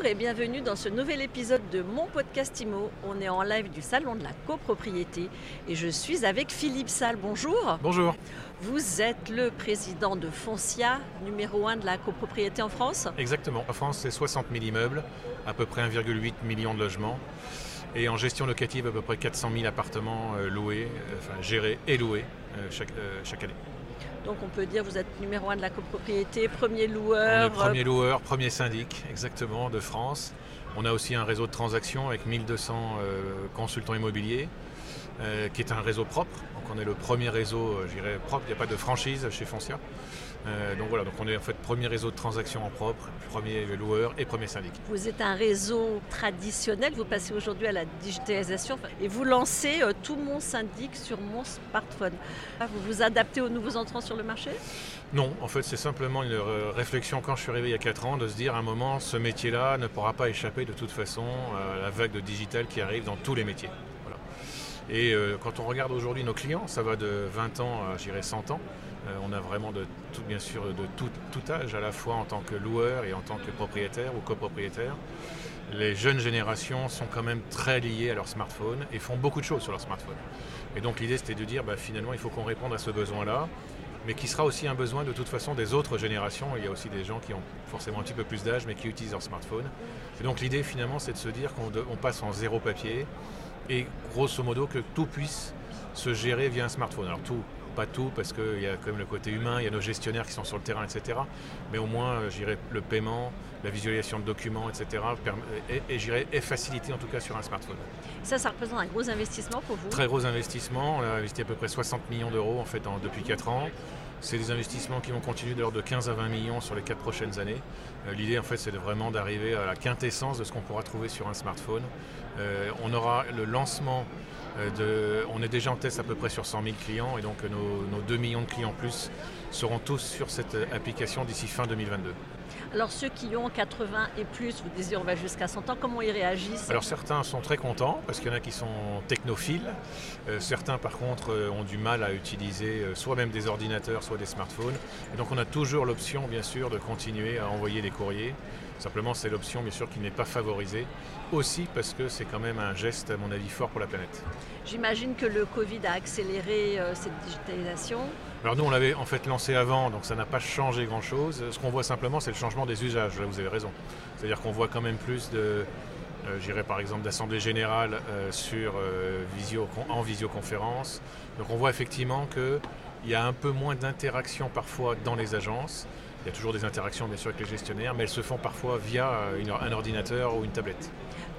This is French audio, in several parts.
Bonjour et bienvenue dans ce nouvel épisode de mon podcast IMO. On est en live du Salon de la copropriété et je suis avec Philippe Salle. Bonjour. Bonjour. Vous êtes le président de Foncia, numéro 1 de la copropriété en France Exactement. En France, c'est 60 000 immeubles, à peu près 1,8 million de logements. Et en gestion locative, à peu près 400 000 appartements euh, loués, euh, enfin gérés et loués euh, chaque, chaque année. Donc on peut dire que vous êtes numéro un de la copropriété, premier loueur. premier loueur, premier syndic, exactement, de France. On a aussi un réseau de transactions avec 1200 consultants immobiliers, qui est un réseau propre. On est le premier réseau, je dirais, propre. Il n'y a pas de franchise chez Foncia. Euh, donc voilà, donc on est en fait premier réseau de transactions en propre, premier loueur et premier syndic. Vous êtes un réseau traditionnel, vous passez aujourd'hui à la digitalisation et vous lancez euh, tout mon syndic sur mon smartphone. Ah, vous vous adaptez aux nouveaux entrants sur le marché? Non, en fait c'est simplement une réflexion quand je suis arrivé il y a 4 ans de se dire à un moment ce métier-là ne pourra pas échapper de toute façon à la vague de digital qui arrive dans tous les métiers. Et euh, quand on regarde aujourd'hui nos clients, ça va de 20 ans à, je 100 ans. Euh, on a vraiment de tout, bien sûr de tout, âge, à la fois en tant que loueur et en tant que propriétaire ou copropriétaire. Les jeunes générations sont quand même très liées à leur smartphone et font beaucoup de choses sur leur smartphone. Et donc l'idée c'était de dire bah, finalement il faut qu'on réponde à ce besoin-là, mais qui sera aussi un besoin de toute façon des autres générations. Il y a aussi des gens qui ont forcément un petit peu plus d'âge mais qui utilisent leur smartphone. Et donc l'idée finalement c'est de se dire qu'on passe en zéro papier, et grosso modo que tout puisse se gérer via un smartphone. Alors tout, pas tout, parce qu'il y a quand même le côté humain, il y a nos gestionnaires qui sont sur le terrain, etc. Mais au moins, euh, j'irai le paiement, la visualisation de documents, etc. Et, et j'irai est facilité en tout cas sur un smartphone. Ça, ça représente un gros investissement pour vous? Très gros investissement. On a investi à peu près 60 millions d'euros en fait depuis 4 ans. C'est des investissements qui vont continuer de l'ordre de 15 à 20 millions sur les 4 prochaines années. Euh, l'idée, en fait, c'est vraiment d'arriver à la quintessence de ce qu'on pourra trouver sur un smartphone. Euh, on aura le lancement de. On est déjà en test à peu près sur 100 000 clients et donc nos, nos 2 millions de clients plus seront tous sur cette application d'ici fin 2022. Alors ceux qui ont 80 et plus, vous disiez on va jusqu'à 100 ans, comment ils réagissent? Alors certains sont très contents parce qu'il y en a qui sont technophiles. Euh, certains par contre euh, ont du mal à utiliser euh, soit même des ordinateurs, soit des smartphones. Et donc on a toujours l'option bien sûr de continuer à envoyer des courriers. Simplement c'est l'option bien sûr qui n'est pas favorisée. Aussi parce que c'est quand même un geste à mon avis fort pour la planète. J'imagine que le Covid a accéléré cette digitalisation. Alors nous, on l'avait en fait lancé avant, donc ça n'a pas changé grand-chose. Ce qu'on voit simplement, c'est le changement des usages. Là, vous avez raison. C'est-à-dire qu'on voit quand même plus de, euh, par exemple d'assemblée générale euh, sur, euh, visio, en visioconférence. Donc on voit effectivement qu'il y a un peu moins d'interaction parfois dans les agences. Il y a toujours des interactions bien sûr avec les gestionnaires, mais elles se font parfois via un ordinateur ou une tablette.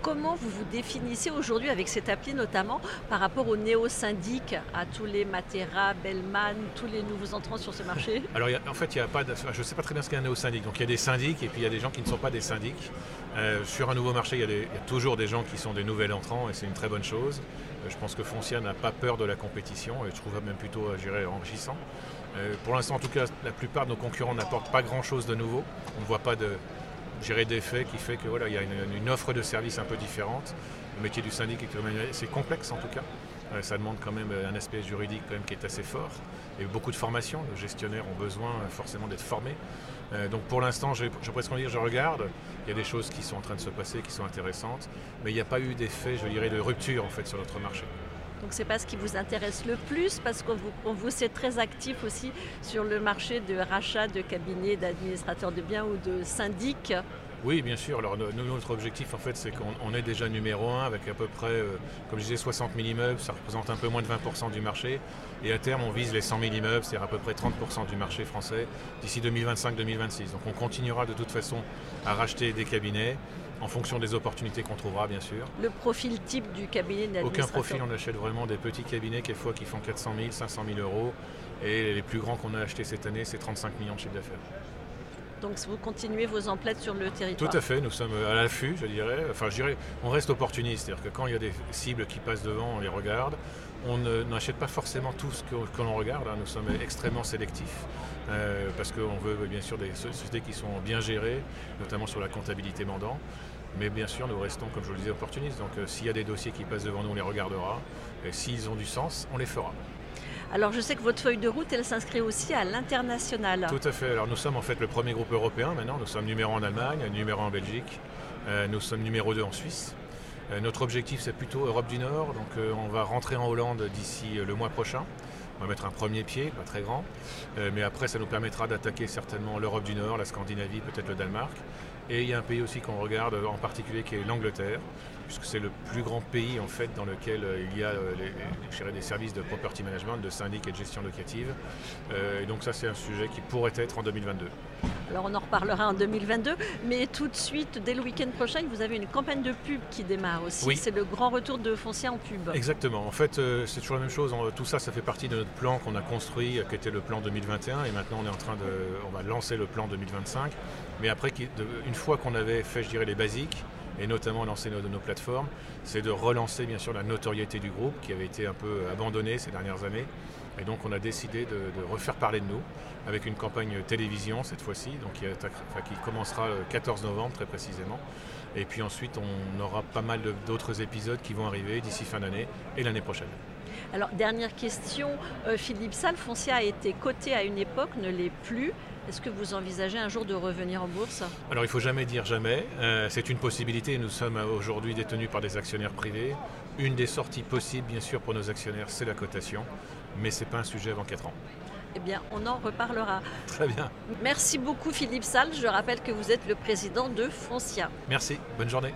Comment vous vous définissez aujourd'hui avec cette appli notamment par rapport aux néo-syndics, à tous les Matera, Bellman, tous les nouveaux entrants sur ce marché? Alors en fait, il y a pas je ne sais pas très bien ce qu'est un néo-syndic. Donc il y a des syndics et puis il y a des gens qui ne sont pas des syndics. Euh, sur un nouveau marché, il y, a toujours des gens qui sont des nouveaux entrants et c'est une très bonne chose. Euh, je pense que Foncia n'a pas peur de la compétition et je trouve même plutôt, je dirais, enrichissant. Euh, pour l'instant, en tout cas, la plupart de nos concurrents n'apportent pas grand-chose de nouveau. On ne voit pas de, gérer des faits qui fait que voilà, il y a une, offre de service un peu différente. Le métier du syndic est assez complexe en tout cas. Euh, ça demande quand même un aspect juridique qui est assez fort et beaucoup de formation. Les gestionnaires ont besoin euh, forcément d'être formés. Euh, donc pour l'instant, je, je presque dire, je regarde. Il y a des choses qui sont en train de se passer, qui sont intéressantes, mais il n'y a pas eu d'effet, je dirais, de rupture sur notre marché. Donc c'est pas ce qui vous intéresse le plus parce qu'on vous, on c'est très actif aussi sur le marché de rachat de cabinets d'administrateurs de biens ou de syndics. Oui, bien sûr. Alors, notre objectif, en fait, c'est qu'on est déjà numéro un avec à peu près, euh, comme je disais, 60 000 immeubles. Ça représente un peu moins de 20% du marché. Et à terme, on vise les 100 000 immeubles, c'est à peu près 30% du marché français d'ici 2025-2026. Donc, on continuera de toute façon à racheter des cabinets en fonction des opportunités qu'on trouvera, bien sûr. Le profil type du cabinet Aucun profil, on achète vraiment des petits cabinets, quelquefois qui font 400 000, 500 000 euros. Et les plus grands qu'on a achetés cette année, c'est 35 millions de chiffre d'affaires. Donc vous continuez vos emplettes sur le territoire Tout à fait, nous sommes à l'affût, je dirais. Enfin, je dirais, on reste opportuniste, c'est-à-dire que quand il y a des cibles qui passent devant, on les regarde. On n'achète pas forcément tout ce que, l'on regarde, hein. nous sommes extrêmement sélectifs, euh, parce qu'on veut bien sûr des sociétés qui sont bien gérées, notamment sur la comptabilité mandant. Mais bien sûr, nous restons, comme je vous le disais, opportunistes. Donc euh, s'il y a des dossiers qui passent devant nous, on les regardera. Et s'ils ont du sens, on les fera. Alors je sais que votre feuille de route, elle s'inscrit aussi à l'international. Tout à fait. Alors nous sommes en fait le premier groupe européen maintenant. Nous sommes numéro en Allemagne, numéro en Belgique. nous sommes numéro 2 en Suisse. Notre objectif, c'est plutôt Europe du Nord. Donc, on va rentrer en Hollande d'ici le mois prochain. On va mettre un premier pied, pas très grand. mais après, ça nous permettra d'attaquer certainement l'Europe du Nord, la Scandinavie, peut-être le Danemark. Et il y a un pays aussi qu'on regarde en particulier qui est l'Angleterre, puisque c'est le plus grand pays en fait dans lequel euh, il y a euh, les, des services de property management, de syndic et de gestion locative. Euh, et donc ça c'est un sujet qui pourrait être en 2022. Alors on en reparlera en 2022, mais tout de suite, dès le week-end prochain, vous avez une campagne de pub qui démarre aussi. Oui. C'est le grand retour de Foncia en pub. Exactement. En fait, c'est toujours la même chose. Tout ça, ça fait partie de notre plan qu'on a construit, qui était le plan 2021, et maintenant on est en train de, on va lancer le plan 2025. Mais après, une fois qu'on avait fait, je dirais, les basiques, et notamment lancer nos, nos plateformes, c'est de relancer bien sûr la notoriété du groupe qui avait été un peu abandonnée ces dernières années. Et donc on a décidé de, refaire parler de nous avec une campagne télévision cette fois-ci, qui, commencera le 14 novembre très précisément. Et puis ensuite on aura pas mal d'autres épisodes qui vont arriver d'ici fin d'année et l'année prochaine. Alors dernière question, euh, Philippe Salle, Foncia a été coté à une époque, ne l'est plus. Est-ce que vous envisagez un jour de revenir en bourse? Alors il ne faut jamais dire jamais. Euh, c'est une possibilité. Nous sommes aujourd'hui détenus par des actionnaires privés. Une des sorties possibles, bien sûr, pour nos actionnaires, c'est la cotation. Mais ce n'est pas un sujet avant 4 ans. Eh bien, on en reparlera. Très bien. Merci beaucoup Philippe Salle. Je rappelle que vous êtes le président de Foncia. Merci. Bonne journée.